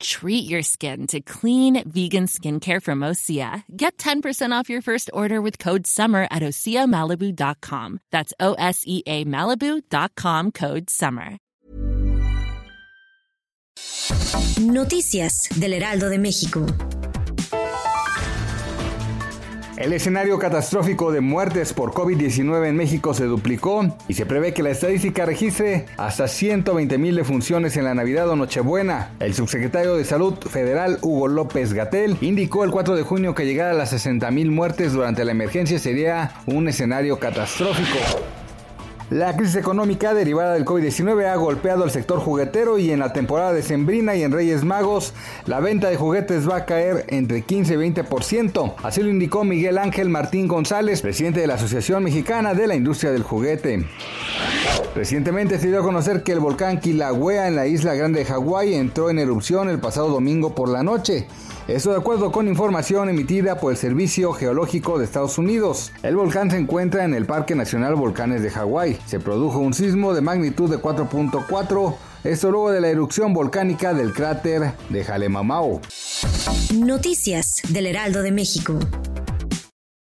Treat your skin to clean vegan skincare from Osea. Get 10% off your first order with code SUMMER at OseaMalibu.com. That's O S E A Malibu.com code SUMMER. Noticias del Heraldo de México. El escenario catastrófico de muertes por COVID-19 en México se duplicó y se prevé que la estadística registre hasta 120 mil defunciones en la Navidad o Nochebuena. El subsecretario de Salud Federal Hugo López Gatel indicó el 4 de junio que llegar a las 60 mil muertes durante la emergencia sería un escenario catastrófico. La crisis económica derivada del COVID-19 ha golpeado al sector juguetero y en la temporada de Sembrina y en Reyes Magos la venta de juguetes va a caer entre 15 y 20%. Así lo indicó Miguel Ángel Martín González, presidente de la Asociación Mexicana de la Industria del Juguete. Recientemente se dio a conocer que el volcán Kilauea en la isla grande de Hawái entró en erupción el pasado domingo por la noche. Esto de acuerdo con información emitida por el Servicio Geológico de Estados Unidos. El volcán se encuentra en el Parque Nacional Volcanes de Hawái. Se produjo un sismo de magnitud de 4.4, esto luego de la erupción volcánica del cráter de Jalemamao. Noticias del Heraldo de México.